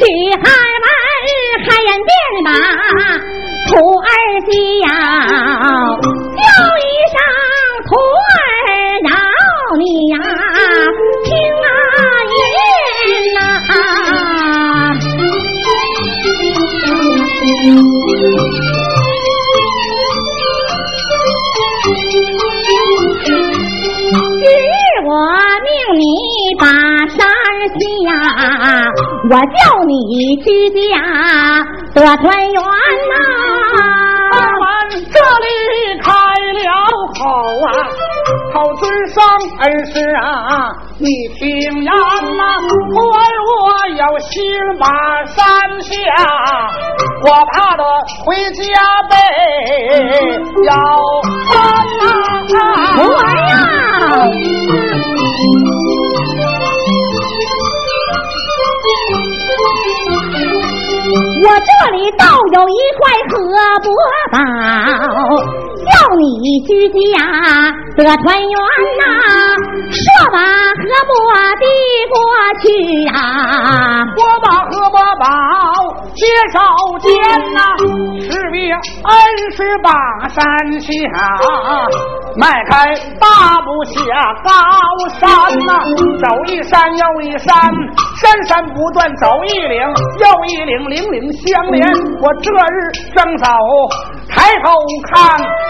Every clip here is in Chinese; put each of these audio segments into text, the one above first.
女孩们开眼便把徒儿叫，叫一声徒儿饶你呀，听啊言呐。山下，我叫你居家得团圆呐、我们这里开了口啊，口尊上恩师啊，你听言呐，徒儿我有心马山下，我怕得回家被要翻呐。徒儿呀，我这里倒有一块荷饽宝，叫你居家得团圆呐、说把河伯递过去呀、我把河伯宝接手间呐，是为恩师把山下，迈开大步下高山呐，走一山又一山，山山不断走一岭又一岭，岭岭相连。我这日正走，抬头看。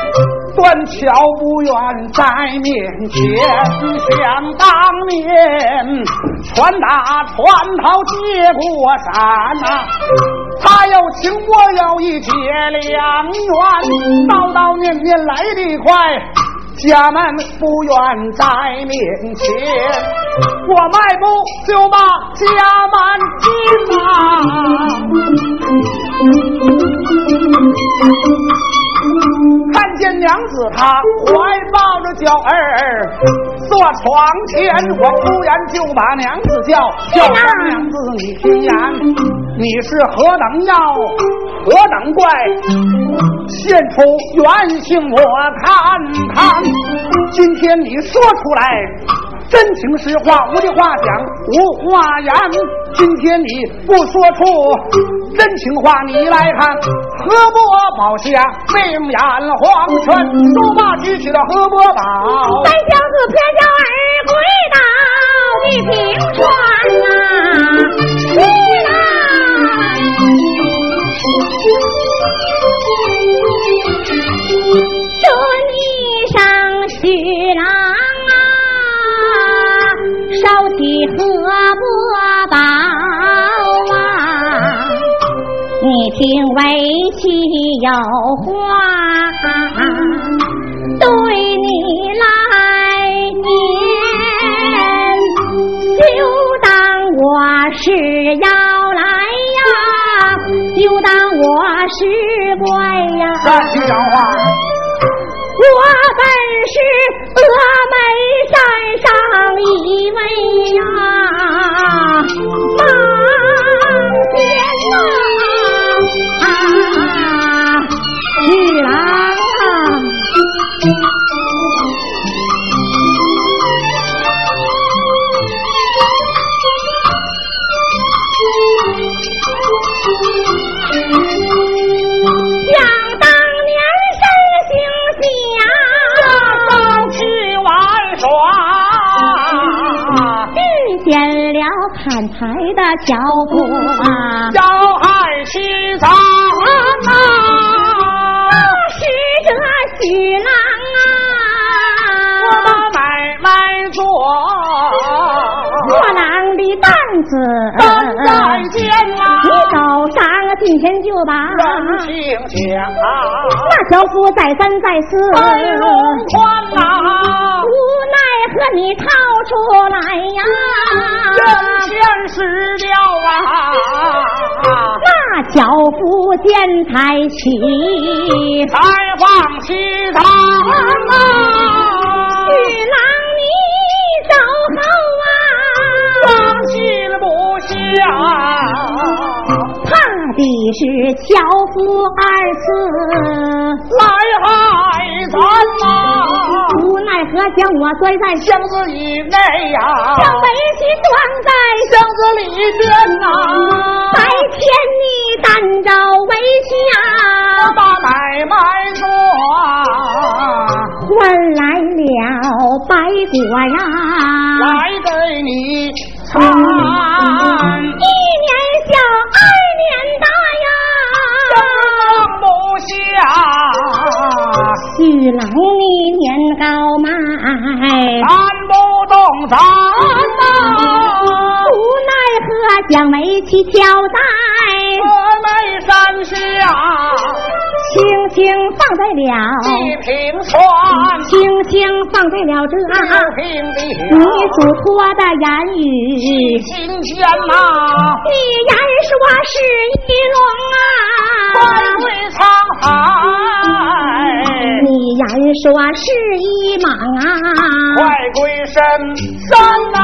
断桥不远在面前，想当年船打船头接过山呐、他又请我要一结良缘，叨叨念念来得快。家门不远在面前，我迈步就把家门进呐、看见娘子她怀抱着娇儿坐床前，我突然就把娘子叫，叫声娘子你听言，你是何等妖，何等怪，现出原形我看看。今天你说出来。真情实话，无的话讲，无话言。今天你不说出真情话，你来看，何伯宝下命眼黄泉，说罢举起了何伯宝。三小子偏叫儿归到地平川呐、去啦！这起荷饽宝啊，你听为妻有话。对你来念，就当我是要来呀，就当我是怪呀。我本是峨眉山上一位呀，柴的樵夫啊，要害妻长啊！是这许郎啊。我啊，把买卖做，做郎的担子，担在肩啊。你走上近前就把人情讲啊，那樵夫再三再四，白龙宽呐，无奈何你掏出来呀，人前失掉啊，那樵夫见财起，才放弃他啊，许郎你走后啊，放心不下。怕的是樵夫二次，来害咱呐！无奈奈何将我摔在箱子里内呀？将围巾装在箱子里边呐。白天你担着围巾呀，把买卖做，换来了白果呀，来给你尝。将围棋挑在峨眉山下，轻轻放在了地平川，轻轻放在了这六平地，你嘱托的言语，心间呐，你言说是一龙啊，百归沧海，说是一莽啊，快归深山呐，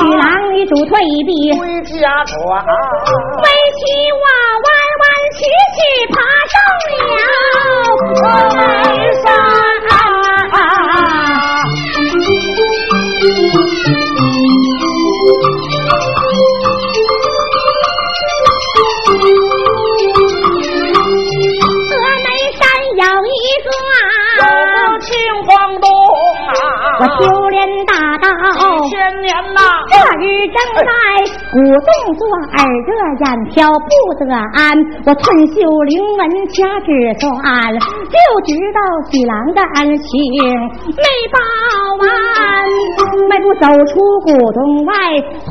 许郎你主退避，围归家转，棋我弯弯曲曲爬上了峨眉山。我修炼大道。千年呐，这日正在鼓动作，耳热眼飘不得安。我寸袖灵纹掐指算，就知道喜郎的恩情没报完。迈步走出古洞外，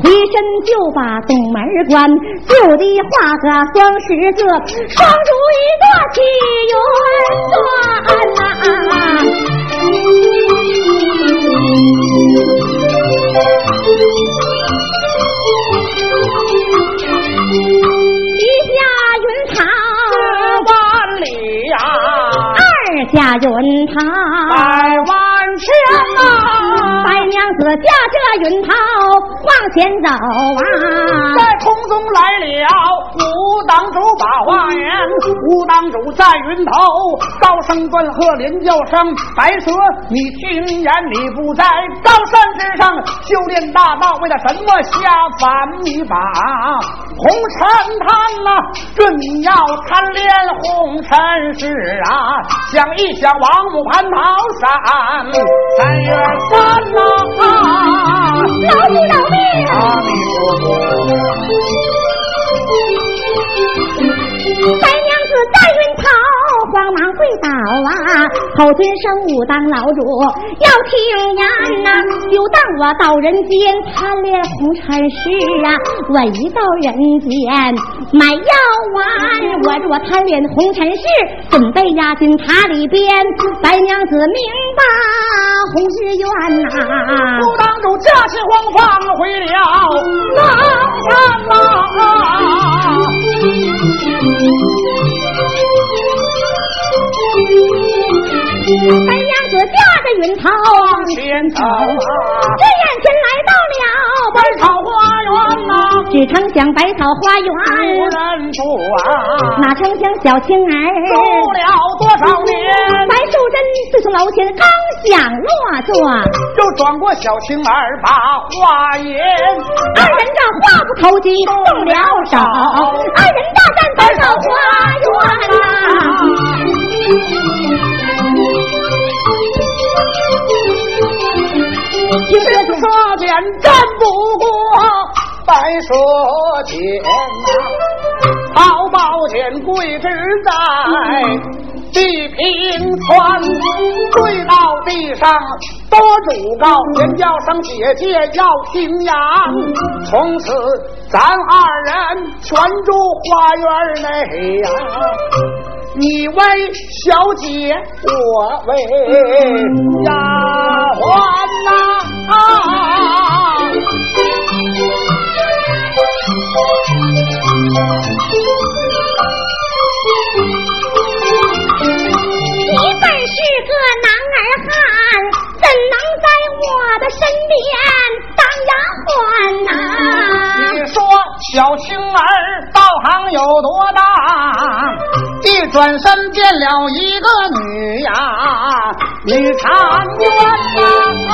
回身就把洞门关，就地画个双十字，双如一个起云端下云堂，百万千呐，娘子驾着云涛往前走啊，在空中来了武当主把话言，武当主在云头高声断喝连叫声，白蛇你听言你不在高山之上修炼大道，为了什么下凡你把红尘贪呐、这你要贪恋红尘事啊，想一想王母蟠桃山三月三呐、饶不饶命？阿弥陀佛。倒啊，后尊生武当老主要听言呐、就当我到人间贪恋红尘事啊，我一到人间买药丸，我若贪恋红尘事，准备押进塔里边。白娘子明白红日愿呐、武当主驾起黄放回了南山呐、白娘子驾着云头往前走啊，这眼前来到了百草花园呐、只成想百草花无园，人住啊，哪成想小青儿住了。多少年，白素贞自从楼前刚想落座，又转过小青儿把话言，二人这话不投机动了手，二人大战百草花园呐、这是说简战不过白蛇剑呐、好宝剑跪之在地平川，跪到地上多主告，连叫声姐姐要听呀，从此咱二人全住花园内呀、你为小姐，我为丫鬟呐、你本是个男儿汉，怎能在我的身边当丫鬟呐、小青儿道行有多大？一转身变了一个女呀！女婵娟呐。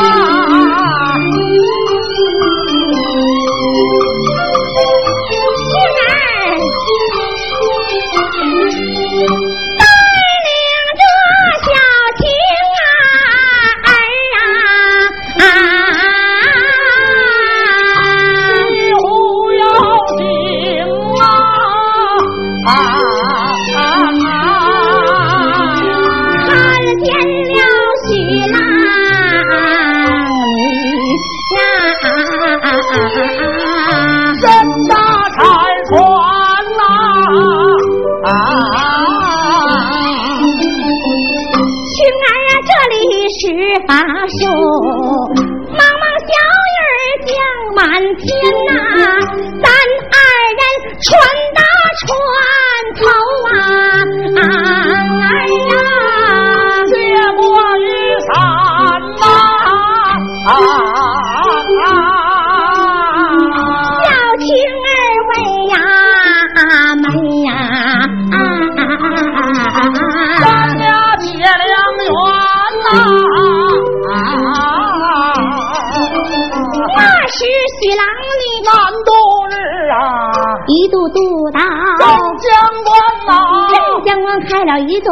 了一段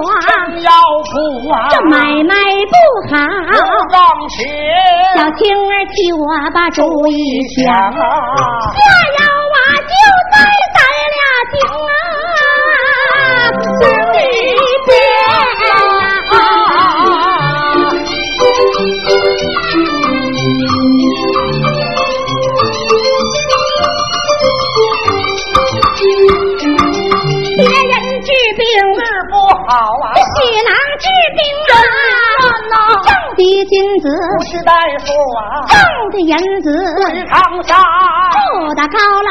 要不啊，这买卖不好。小青儿替我把主意想。啊，下好啊！喜囊治病啊，挣的金子不是大夫啊，挣的银子。滚长沙，住的高楼。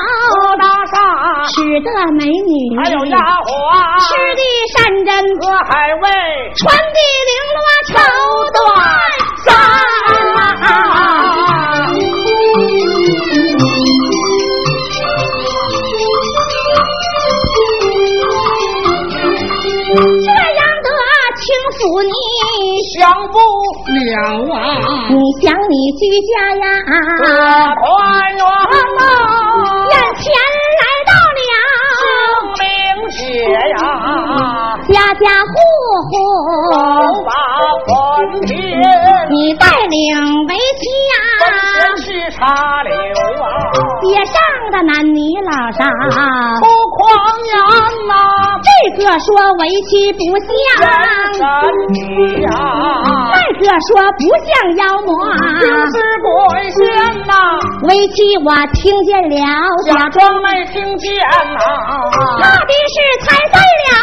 大厦，使得美女。还有丫鬟，吃的山珍。和海味，穿的绫罗绸缎不了啊！你想你居家呀，团圆啊！眼前来到了。清明节呀，家家户户都把婚聘，你带领为妻呀，本是茶流啊，街上的男女老少不狂言呐。这个说为妻不像人女呀，那个说不像妖魔，就是鬼仙呐。为妻我听见了，假装没听见呐。怕的是猜对了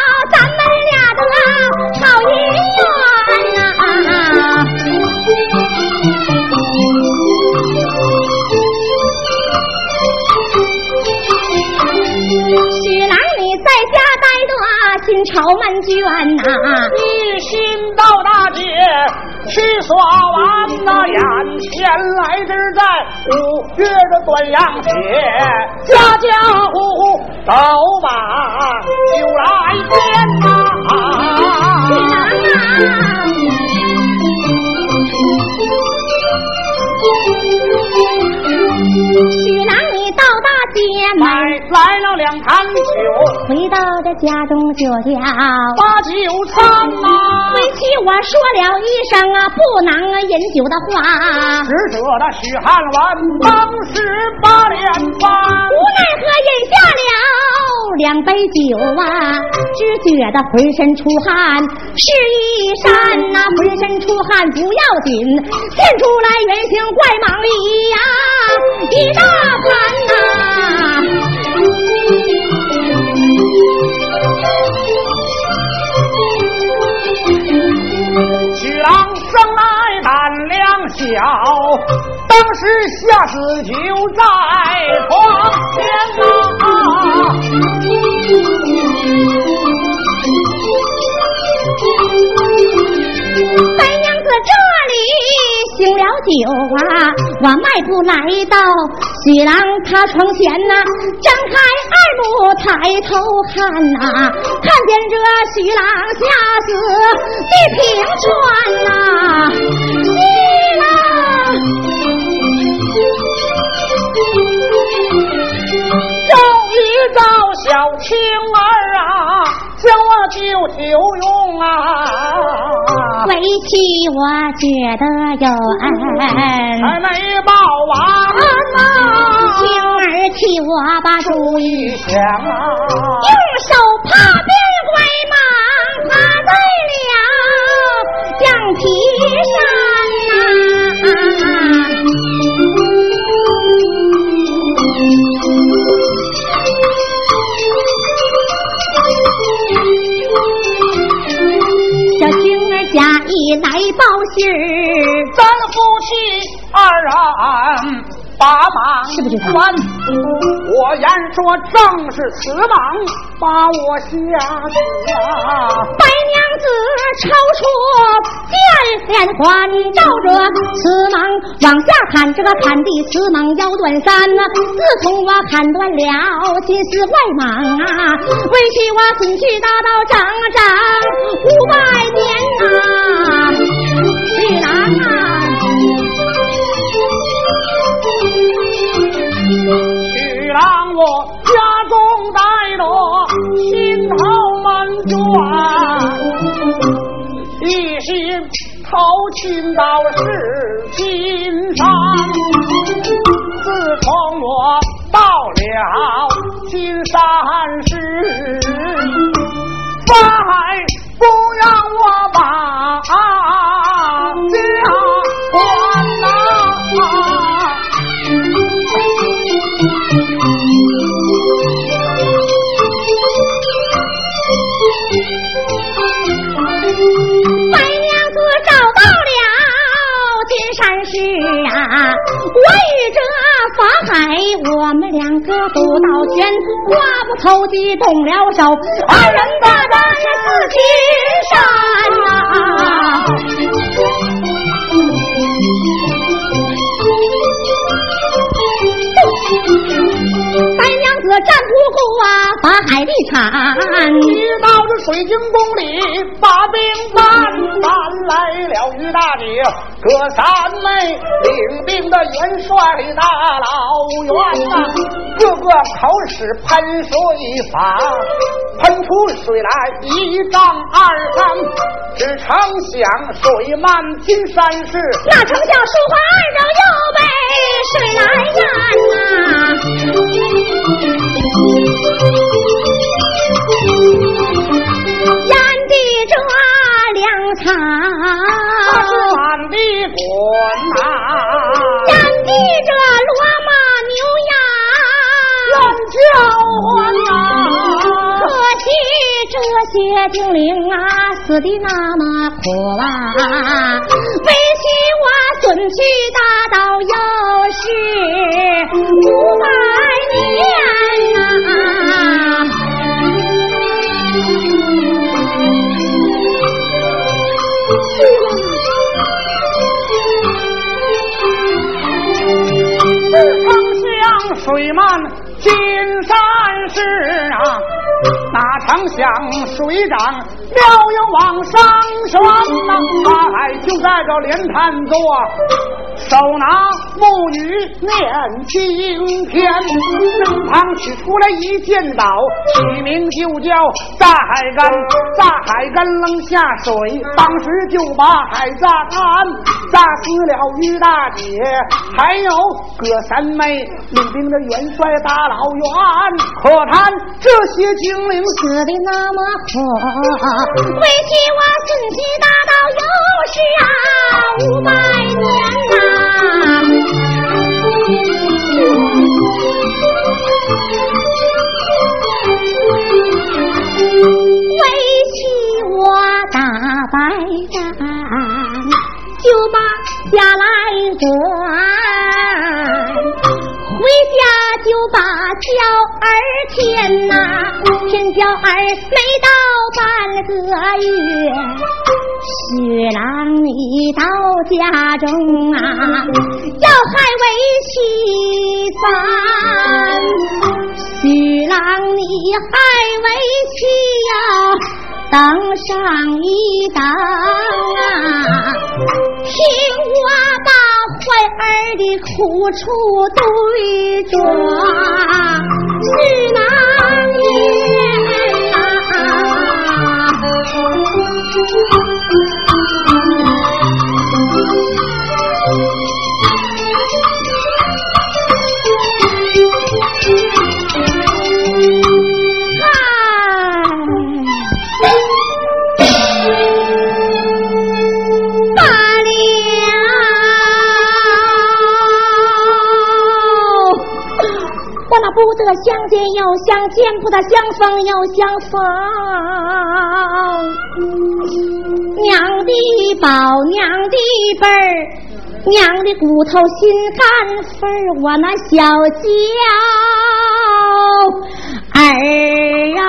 心愁闷倦呐，一心到大街去耍完呐眼前来之在五月的端阳节，家家户户都把酒来酒，回到这家中就叫把酒餐呐。为妻我说了一声啊，不能饮酒的话，使者的许汉文当时把脸发，无奈何饮下了两杯酒啊，只觉得浑身出汗，是一山呐，浑身出汗不要紧，现出来原形怪蟒狸呀。一大盘呐，生来胆量小，当时下死就在床前呐。娘子这里。醒了酒啊，我迈步来到徐郎他床前呐，张开二目抬头看呐，看见这徐郎吓死一平川呐，徐郎终于找小青儿啊。将我救有用啊！为妻我觉得有恩，还没报完呐！青儿替我把主意想啊，报信儿，咱夫妻二人把忙是不是完。我言说正是此忙把我吓死啊！白娘子抽出剑连环，照着此忙往下砍，这个砍的此忙腰断三呐。自从我砍断了金丝外蟒啊，为妻我孙婿大道整整啊，我与这法海，我们两个不到拳，话不投机动了手，二人大战四金山呐。战不过啊，法海的产。一到这水晶宫里，把兵搬，搬来了于大姐，葛三妹领兵的元帅大老元呐，个个口使喷水法，喷出水来一丈二丈，只成想水漫金山市，那丞相书画二人又被水来淹呐、淹的这粮草，那是满地滚呐、淹的这骡马牛乱叫唤呐、羊，可惜这些精灵啊，死的那么苦啊！为妻我损去大道又是五百水漫金山市啊，哪成想水涨料要往上升呐，他就在这莲潭坐，手拿木鱼念经篇，身旁取出来一剑刀，起名就叫炸海干，炸海干扔下水，当时就把海炸干，炸死了于大姐，还有葛三妹领兵的元帅大老元，可叹这些精灵死的那么苦，为替我孙婿大道又是啊五百年呐。为妻我打败仗，就把家来管。回家就把娇儿牵呐、牵娇儿没到半个月，徐郎你到家中啊，要害为妻三。徐郎你害为妻呀，等上一等啊，听我把怀儿的苦处对状，徐郎爷。又相见，不得相逢又相逢。娘的宝，娘的贝儿，娘的骨头心肝肺儿，我那小娇儿啊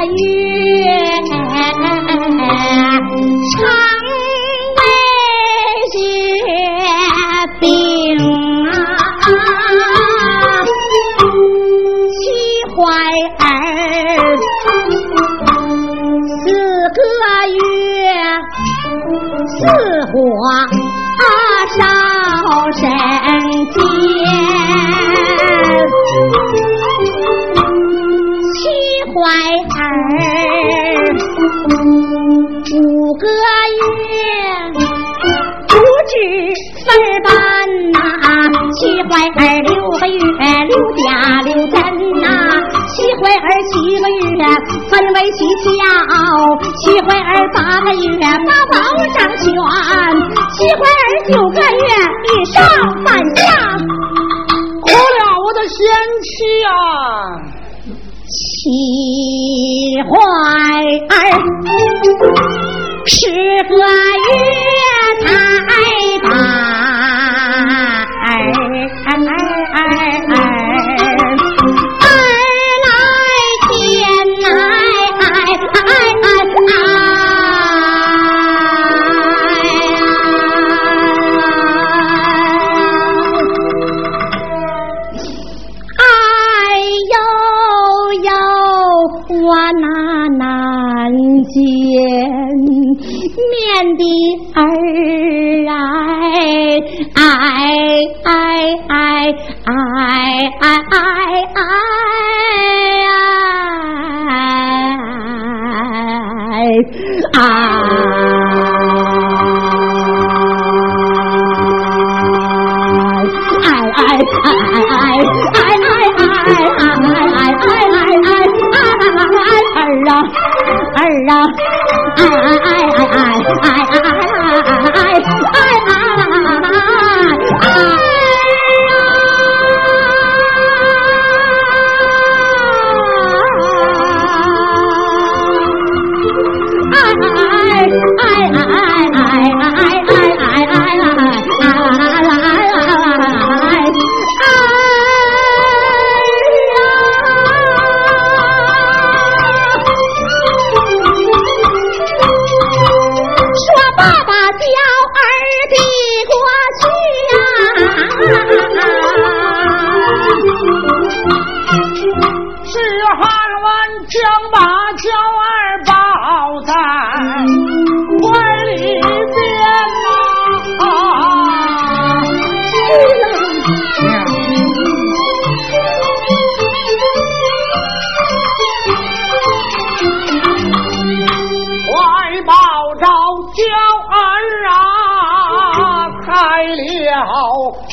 大鱼。六个月，六家六真呐；七怀儿七个月，分为七家；七怀儿八个月，八宝掌权；七怀儿。爱。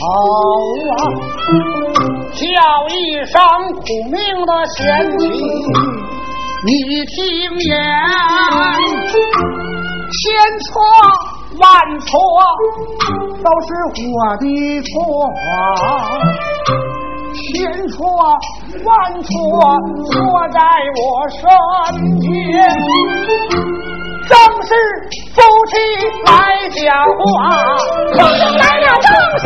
好啊，叫一声苦命的贤妻，你听言，千错万错都是我的错，千错万错错在我身边，正是夫妻来讲话，终于来了众神！